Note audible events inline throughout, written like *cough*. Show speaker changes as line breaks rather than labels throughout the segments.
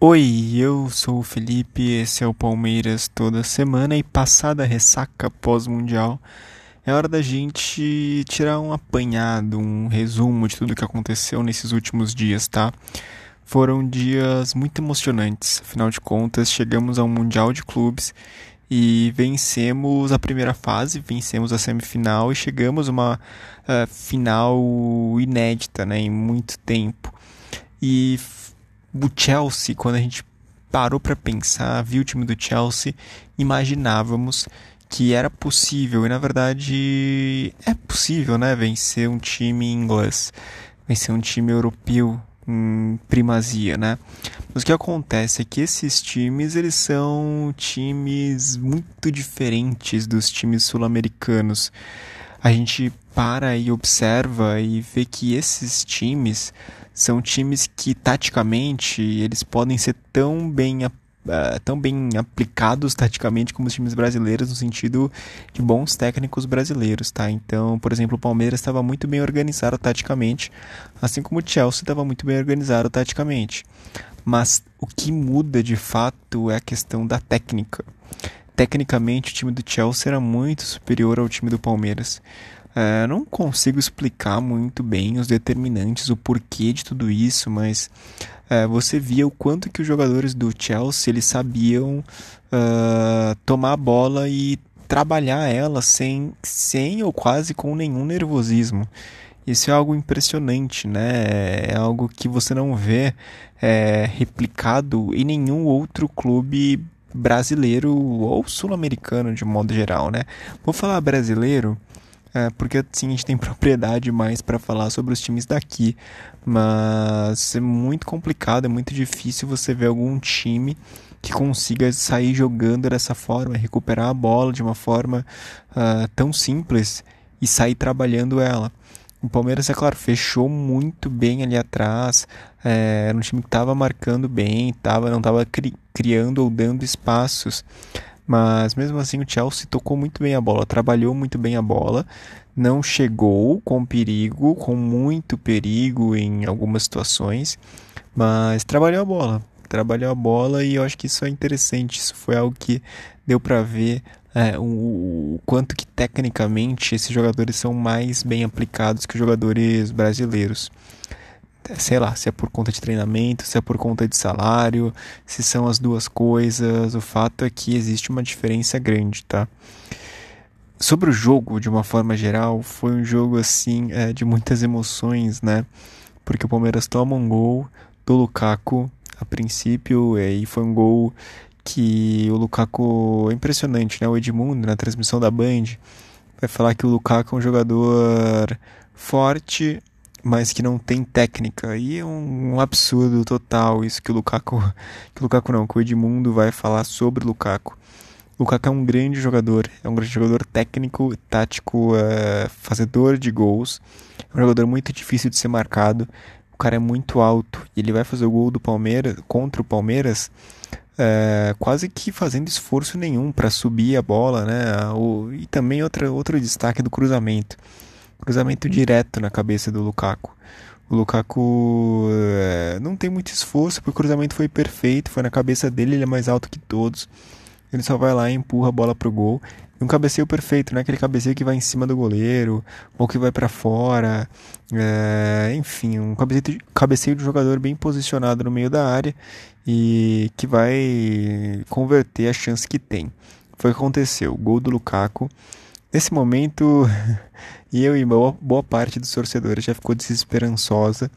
Oi, eu sou o Felipe, esse é o Palmeiras toda semana e passada a ressaca pós-mundial, é hora da gente tirar um apanhado, um resumo de tudo que aconteceu nesses últimos dias, tá? Foram dias muito emocionantes, afinal de contas, chegamos ao Mundial de Clubes e vencemos a primeira fase, vencemos a semifinal e chegamos a uma uh, final inédita, né, em muito tempo. E o Chelsea, quando a gente parou para pensar, viu o time do Chelsea, imaginávamos que era possível, e na verdade é possível, né, vencer um time inglês, vencer um time europeu em primazia, né? Mas o que acontece é que esses times, eles são times muito diferentes dos times sul-americanos. A gente para e observa e vê que esses times são times que taticamente eles podem ser tão bem uh, tão bem aplicados taticamente como os times brasileiros no sentido de bons técnicos brasileiros, tá? Então, por exemplo, o Palmeiras estava muito bem organizado taticamente, assim como o Chelsea estava muito bem organizado taticamente. Mas o que muda de fato é a questão da técnica. Tecnicamente, o time do Chelsea era muito superior ao time do Palmeiras. É, não consigo explicar muito bem os determinantes, o porquê de tudo isso, mas é, você via o quanto que os jogadores do Chelsea eles sabiam uh, tomar a bola e trabalhar ela sem, sem ou quase com nenhum nervosismo. Isso é algo impressionante, né? É algo que você não vê é, replicado em nenhum outro clube brasileiro ou sul-americano de modo geral, né? Vou falar brasileiro porque assim a gente tem *laughs* propriedade mais para falar sobre os times daqui, mas é muito complicado, é muito difícil você ver algum time que consiga sair jogando dessa forma, recuperar a bola de uma forma uh, tão simples e sair trabalhando ela. O Palmeiras, é claro, fechou muito bem ali atrás. É, era um time que estava marcando bem, tava, não estava cri criando ou dando espaços. Mas mesmo assim o Chelsea tocou muito bem a bola, trabalhou muito bem a bola, não chegou com perigo, com muito perigo em algumas situações, mas trabalhou a bola, trabalhou a bola e eu acho que isso é interessante, isso foi algo que deu para ver é, o, o, quanto que tecnicamente esses jogadores são mais bem aplicados que os jogadores brasileiros sei lá, se é por conta de treinamento, se é por conta de salário, se são as duas coisas. O fato é que existe uma diferença grande, tá? Sobre o jogo, de uma forma geral, foi um jogo assim é, de muitas emoções, né? Porque o Palmeiras toma um gol do Lukaku a princípio, e foi um gol que o Lukaku é impressionante, né? O Edmundo na transmissão da Band vai falar que o Lukaku é um jogador forte, mas que não tem técnica. E é um, absurdo total isso que o Lukaku, *laughs* que o Lukaku não, que o Edmundo vai falar sobre o Lukaku. O Lukaku é um grande jogador, é um grande jogador técnico, tático, é, fazedor de gols. É um jogador muito difícil de ser marcado. O cara é muito alto e ele vai fazer o gol do Palmeiras contra o Palmeiras. É, quase que fazendo esforço nenhum para subir a bola, né? O, e também outra, outro destaque do cruzamento cruzamento direto na cabeça do Lukaku. O Lukaku é, não tem muito esforço, porque o cruzamento foi perfeito, foi na cabeça dele, ele é mais alto que todos. Ele só vai lá e empurra a bola pro gol. um cabeceio perfeito, não é aquele cabeceio que vai em cima do goleiro ou que vai para fora. É, enfim, um cabeceio de, jogador bem posicionado no meio da área e que vai converter a chance que tem. Foi o que aconteceu. Gol do Lukaku. Nesse momento, *laughs* E eu e boa, parte dos torcedores já ficou desesperançosa.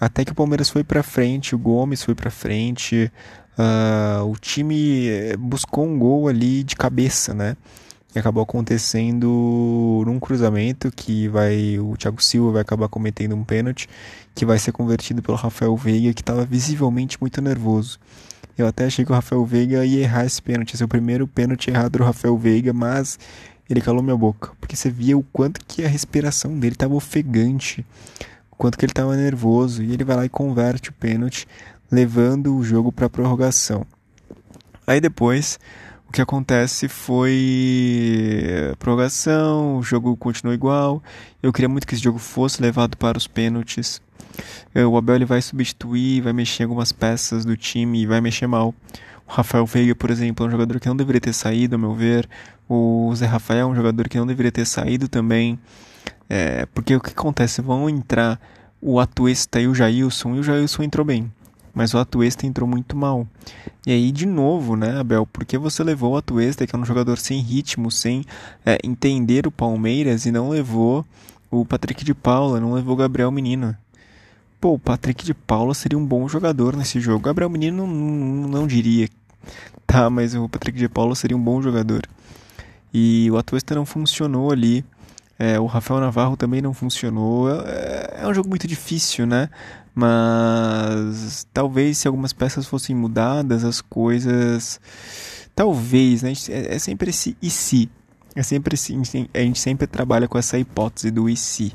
Até que o Palmeiras foi para frente, o Gomes foi para frente, uh, o time eh, buscou um gol ali de cabeça, né? E acabou acontecendo num cruzamento que vai o Thiago Silva vai acabar cometendo um pênalti que vai ser convertido pelo Rafael Veiga que estava visivelmente muito nervoso. Eu até achei que o Rafael Veiga ia errar esse pênalti, esse é o primeiro pênalti errado do Rafael Veiga, mas ele calou minha boca, porque você via o quanto que a respiração dele estava ofegante, o quanto que ele estava nervoso, e ele vai lá e converte o pênalti, levando o jogo para prorrogação. Aí depois, o que acontece foi prorrogação, o jogo continuou igual. Eu queria muito que esse jogo fosse levado para os pênaltis. É, o Abel ele vai substituir, vai mexer em algumas peças do time e vai mexer mal. O Rafael Veiga, por exemplo, é um jogador que não deveria ter saído, a meu ver. O Zé Rafael é um jogador que não deveria ter saído também. É, porque o que acontece? Vão entrar o Atuesta e o Jailson, e o Jailson entrou bem. Mas o Atuesta entrou muito mal. E aí, de novo, né, Abel? Por que você levou o Atuesta, que é um jogador sem ritmo, sem é, entender o Palmeiras, e não levou o Patrick de Paula, não levou o Gabriel Menino? Pô, o Patrick de Paula seria um bom jogador nesse jogo. Gabriel Menino não, não, não diria, tá? Mas o Patrick de Paula seria um bom jogador. E o Atuesta não funcionou ali. É, o Rafael Navarro também não funcionou. É, é, um jogo muito difícil, né? Mas talvez se algumas peças fossem mudadas, as coisas. Talvez, né? É, é sempre esse e se. É sempre a gente sempre trabalha com essa hipótese do e se.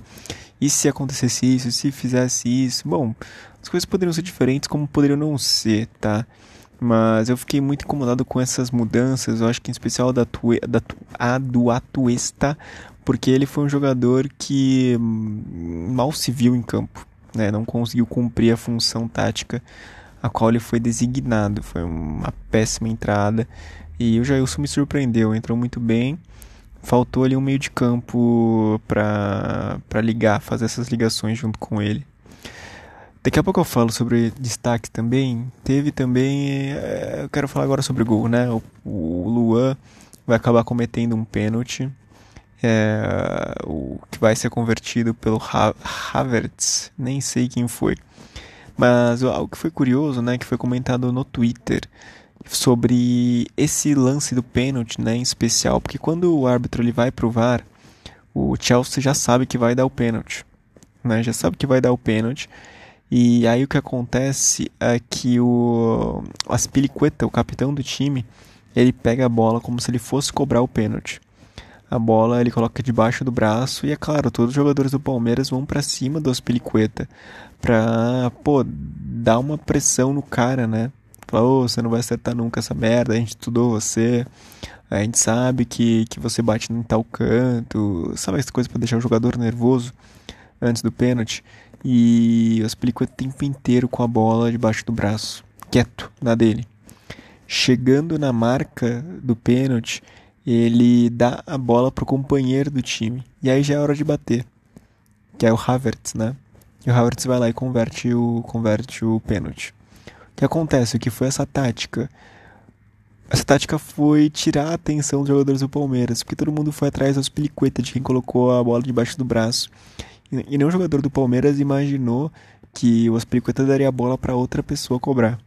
E se acontecesse isso, se fizesse isso? Bom, as coisas poderiam ser diferentes como poderiam não ser, tá? Mas eu fiquei muito incomodado com essas mudanças, eu acho que em especial da, tue, da a do Atuesta, porque ele foi um jogador que hum, mal se viu em campo, né? não conseguiu cumprir a função tática a qual ele foi designado. Foi uma péssima entrada e o Jailson me surpreendeu, entrou muito bem faltou ali um meio de campo para ligar, fazer essas ligações junto com ele. Daqui a pouco eu falo sobre destaque também. Teve também. É, eu quero falar agora sobre o gol, né? O, o Luan vai acabar cometendo um pênalti. É, o que vai ser convertido pelo ha Havertz. Nem sei quem foi. Mas algo que foi curioso, né? Que foi comentado no Twitter sobre esse lance do pênalti, né, em especial, porque quando o árbitro ele vai pro VAR, o Chelsea já sabe que vai dar o pênalti, né, já sabe que vai dar o pênalti, e aí o que acontece é que o Aspilicueta, o capitão do time, ele pega a bola como se ele fosse cobrar o pênalti. A bola ele coloca debaixo do braço e é claro, todos os jogadores do Palmeiras vão para cima do Aspilicueta pra, pô, dar uma pressão no cara, né? Fala, oh, você não vai acertar nunca essa merda, a gente estudou você, a gente sabe que, que você bate em tal canto, sabe essa coisa para deixar o jogador nervoso antes do pênalti? E eu explico o tempo inteiro com a bola debaixo do braço, quieto, na dele. Chegando na marca do pênalti, ele dá a bola pro companheiro do time. E aí já é hora de bater. Que é o Havertz, né? E o Havertz vai lá e converte o, converte o pênalti. O que acontece? O que foi essa tática? Essa tática foi tirar a atenção dos jogadores do Palmeiras, porque todo mundo foi atrás dos pelicueta de quem colocou a bola debaixo do braço. E nenhum jogador do Palmeiras imaginou que o Aspilicueta daria a bola para outra pessoa cobrar.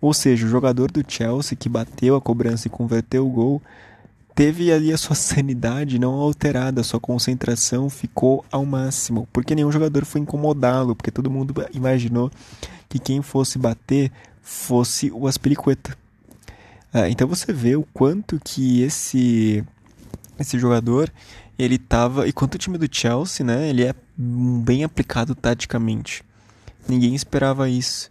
Ou seja, o jogador do Chelsea que bateu a cobrança e converteu o gol teve ali a sua sanidade não alterada, a sua concentração ficou ao máximo, porque nenhum jogador foi incomodá-lo, porque todo mundo imaginou que quem fosse bater fosse o Aspiricueta. Ah, então você vê o quanto que esse esse jogador ele tava e quanto o time do Chelsea, né, ele é bem aplicado taticamente. Ninguém esperava isso.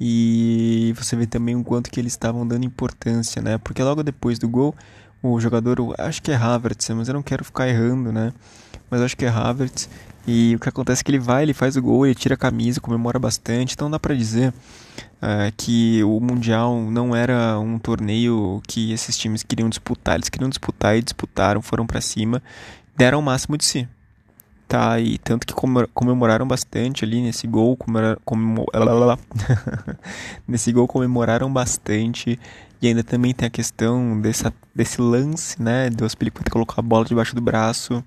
E você vê também o quanto que eles estavam dando importância, né? Porque logo depois do gol, o jogador, acho que é Havertz, mas eu não quero ficar errando, né? Mas acho que é Havertz, e o que acontece é que ele vai, ele faz o gol, ele tira a camisa, comemora bastante. Então dá para dizer uh, que o Mundial não era um torneio que esses times queriam disputar. Eles queriam disputar e disputaram, foram para cima, deram o máximo de si. Tá, e tanto que comemoraram bastante ali nesse gol, *laughs* nesse gol comemoraram bastante. E ainda também tem a questão dessa, desse lance, né, do Aspilicueta colocar a bola debaixo do braço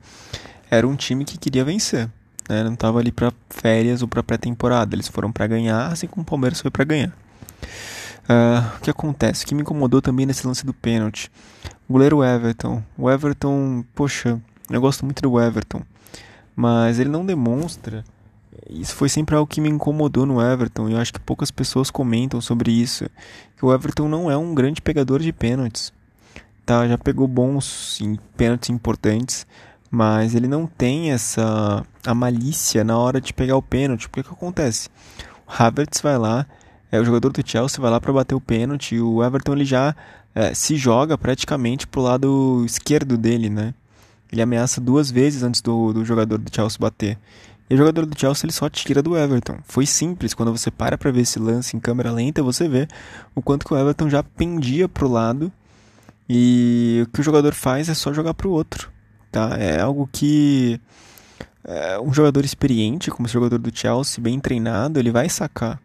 era um time que queria vencer. Né? Não estava ali para férias ou para pré-temporada. Eles foram para ganhar, assim como o Palmeiras foi para ganhar. Uh, o que acontece? O que me incomodou também nesse lance do pênalti. O goleiro Everton. O Everton, poxa, eu gosto muito do Everton. Mas ele não demonstra. Isso foi sempre algo que me incomodou no Everton. E eu acho que poucas pessoas comentam sobre isso. Que o Everton não é um grande pegador de pênaltis. Tá, já pegou bons pênaltis importantes mas ele não tem essa a malícia na hora de pegar o pênalti. Porque o que acontece? O Havertz vai lá, é o jogador do Chelsea vai lá para bater o pênalti, e o Everton ele já é, se joga praticamente pro lado esquerdo dele, né? Ele ameaça duas vezes antes do, do jogador do Chelsea bater. E o jogador do Chelsea ele só tira do Everton. Foi simples, quando você para para ver esse lance em câmera lenta, você vê o quanto que o Everton já pendia pro lado e o que o jogador faz é só jogar pro outro, tá? É algo que é, um jogador experiente, como o jogador do Chelsea, bem treinado, ele vai sacar.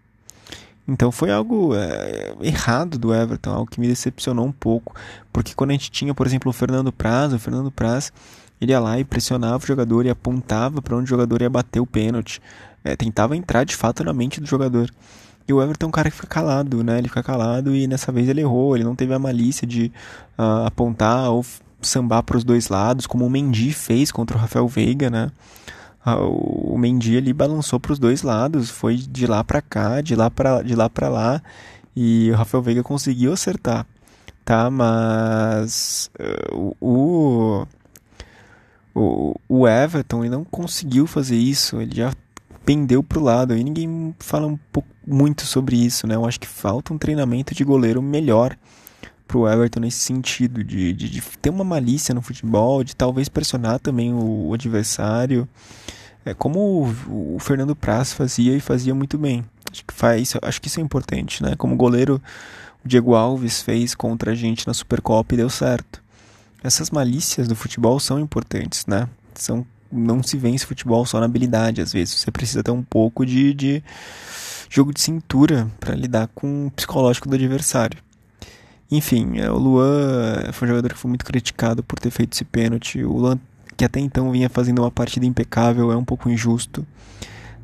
Então foi algo é, errado do Everton, algo que me decepcionou um pouco, porque quando a gente tinha, por exemplo, o Fernando Praz, o Fernando Praz ele ia lá e pressionava o jogador e apontava para onde o jogador ia bater o pênalti. É, tentava entrar de fato na mente do jogador. E o Everton é um cara que fica calado, né? Ele fica calado e nessa vez ele errou. Ele não teve a malícia de uh, apontar ou sambar para os dois lados, como o Mendy fez contra o Rafael Veiga, né? Uh, o Mendy ali balançou para os dois lados, foi de lá para cá, de lá para de lá para lá, e o Rafael Veiga conseguiu acertar, tá? Mas uh, o o, o Everton ele não conseguiu fazer isso, ele já pendeu pro lado e ninguém fala um pouco, muito sobre isso, né? Eu acho que falta um treinamento de goleiro melhor pro Everton nesse sentido, de, de, de ter uma malícia no futebol, de talvez pressionar também o, o adversário, é como o, o, Fernando Praz fazia e fazia muito bem. Acho que faz, acho que isso é importante, né? Como goleiro o Diego Alves fez contra a gente na Supercopa e deu certo essas malícias do futebol são importantes, né? São, não se vence futebol só na habilidade, às vezes. Você precisa ter um pouco de, de jogo de cintura para lidar com o psicológico do adversário. Enfim, é, o Luan foi um jogador que foi muito criticado por ter feito esse pênalti. O Luan, que até então vinha fazendo uma partida impecável, é um pouco injusto.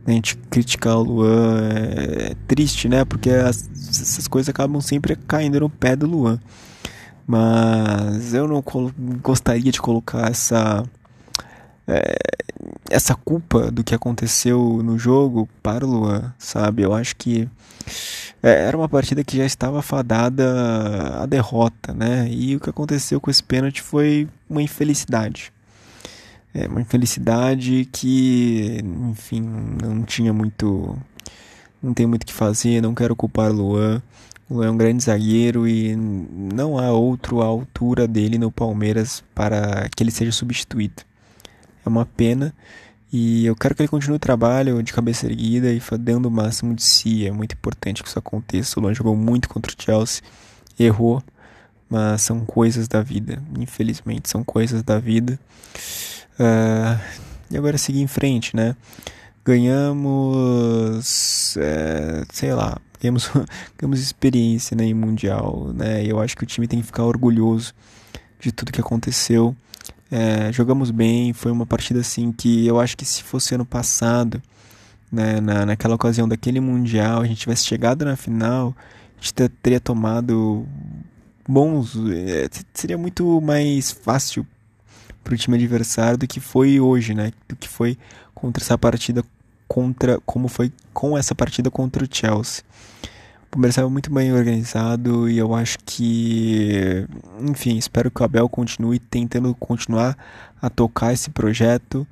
A gente criticar o Luan é triste, né? Porque as, essas coisas acabam sempre caindo no pé do Luan. Mas eu não gostaria de colocar essa é, essa culpa do que aconteceu no jogo para o Luan, sabe? Eu acho que é, era uma partida que já estava fadada à derrota, né? E o que aconteceu com esse pênalti foi uma infelicidade. É uma infelicidade que, enfim, não tinha muito. Não tem muito o que fazer, não quero culpar o Luan. É um grande zagueiro e não há outro à altura dele no Palmeiras para que ele seja substituído. É uma pena e eu quero que ele continue o trabalho de cabeça erguida e dando o máximo de si. É muito importante que isso aconteça. O Luan jogou muito contra o Chelsea, errou, mas são coisas da vida. Infelizmente, são coisas da vida. Uh, e agora seguir em frente, né? Ganhamos, é, sei lá, temos, *laughs* temos experiência né, em Mundial, né? Eu acho que o time tem que ficar orgulhoso de tudo que aconteceu. É, jogamos bem, foi uma partida assim que eu acho que se fosse ano passado, né, na, naquela ocasião daquele Mundial, a gente tivesse chegado na final, a gente teria tomado bons. É, seria muito mais fácil para o time adversário do que foi hoje, né? Do que foi contra essa partida contra como foi com essa partida contra o Chelsea. O Palmeiras estava muito bem organizado e eu acho que, enfim, espero que o Abel continue tentando continuar a tocar esse projeto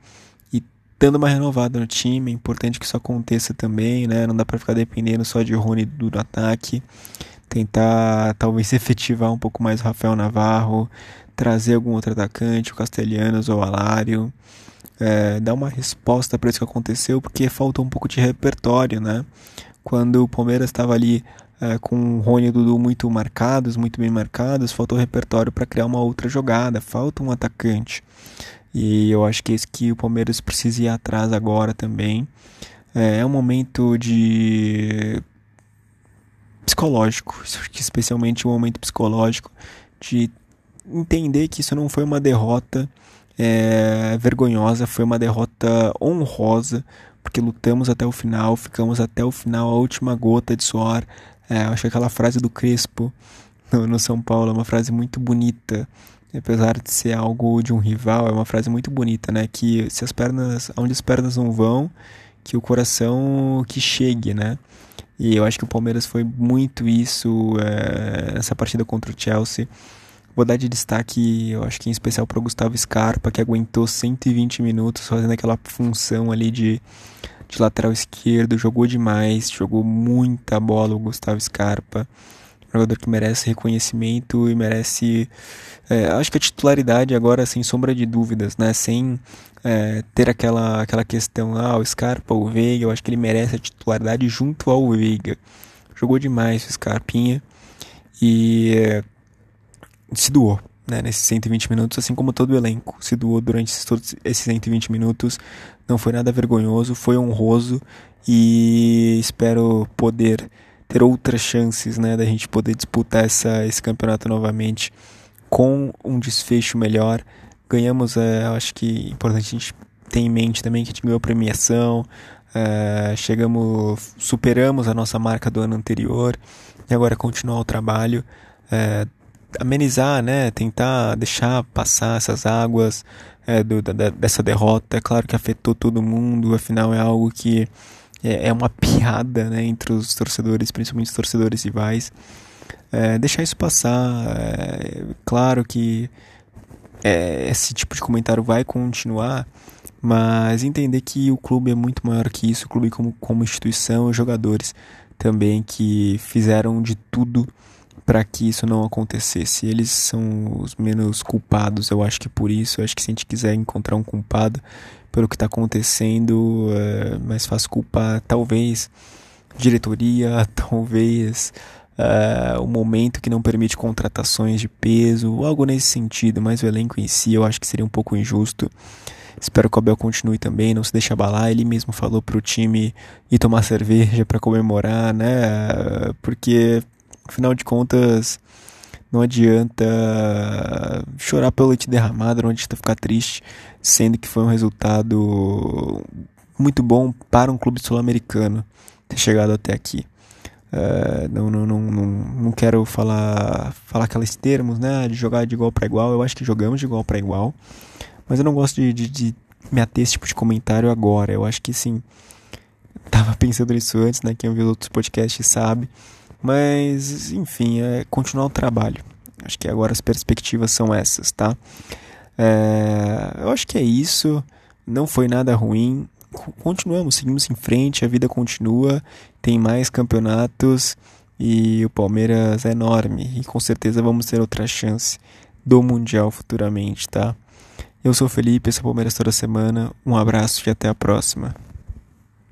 e dando uma renovada no time. É importante que isso aconteça também, né? Não dá para ficar dependendo só de Rony do ataque. Tentar talvez *laughs* efetivar um pouco mais o Rafael Navarro, trazer algum outro atacante, o Castelhanos ou o Alário é, dar uma resposta para isso que aconteceu, porque falta um pouco de repertório, né? Quando o Palmeiras estava ali é, com o Rony e o Dudu muito marcados, muito bem marcados, faltou repertório para criar uma outra jogada, falta um atacante. E eu acho que é isso que o Palmeiras precisa ir atrás agora também. É, é um momento de psicológico, especialmente um momento psicológico de entender que isso não foi uma derrota é, vergonhosa, foi uma derrota honrosa, porque lutamos até o final, ficamos até o final, a última gota de suor. É, acho que aquela frase do Crespo no, no São Paulo é uma frase muito bonita, apesar de ser algo de um rival, é uma frase muito bonita, né? Que se as pernas, onde as pernas não vão, que o coração que chegue, né? E eu acho que o Palmeiras foi muito isso é, nessa partida contra o Chelsea. Vou dar de destaque, eu acho que em especial para o Gustavo Scarpa, que aguentou 120 minutos fazendo aquela função ali de, de lateral esquerdo, jogou demais, jogou muita bola o Gustavo Scarpa. Jogador que merece reconhecimento e merece. É, acho que a titularidade agora, sem sombra de dúvidas, né? Sem é, ter aquela, aquela questão, ah, o Scarpa o Veiga, eu acho que ele merece a titularidade junto ao Veiga. Jogou demais o Scarpinha e é, se doou né, nesses 120 minutos, assim como todo o elenco se doou durante esses, todos esses 120 minutos. Não foi nada vergonhoso, foi honroso e espero poder ter outras chances né, da gente poder disputar essa, esse campeonato novamente com um desfecho melhor ganhamos, é, acho que é importante a gente ter em mente também que a gente ganhou premiação, é, chegamos, superamos a nossa marca do ano anterior e agora continuar o trabalho, é, amenizar, né, tentar deixar passar essas águas é, do, da, dessa derrota. É claro que afetou todo mundo, afinal é algo que é, é uma piada né, entre os torcedores, principalmente os torcedores rivais. É, deixar isso passar, é, claro que é, esse tipo de comentário vai continuar, mas entender que o clube é muito maior que isso, o clube como, como instituição e jogadores também que fizeram de tudo para que isso não acontecesse. Eles são os menos culpados, eu acho que por isso. Eu acho que se a gente quiser encontrar um culpado pelo que está acontecendo, é mais fácil culpar talvez diretoria, *laughs* talvez uh, o momento que não permite contratações de peso, algo nesse sentido, mas o elenco em si eu acho que seria um pouco injusto. Espero que o Abel continue também, não se deixe abalar. Ele mesmo falou para o time ir tomar cerveja para comemorar, né? Porque, afinal de contas, não adianta chorar pelo leite derramado, não adianta ficar triste, sendo que foi um resultado muito bom para um clube sul-americano ter chegado até aqui. Uh, não, não, não, não, não quero falar, falar aqueles termos, né? De jogar de igual para igual. Eu acho que jogamos de igual para igual. Mas eu não gosto de, de, de me ater esse tipo de comentário agora. Eu acho que sim. *laughs* Tava pensando nisso antes, né? Quem ouviu outros podcasts sabe. Mas, enfim, é continuar o trabalho. Acho que agora as perspectivas são essas, tá? É, eu acho que é isso. Não foi nada ruim continuamos, seguimos em frente, a vida continua, tem mais campeonatos e o Palmeiras é enorme e com certeza vamos ter outra chance do Mundial futuramente, tá? Eu sou o Felipe, esse é o Palmeiras toda semana. Um abraço e até a próxima.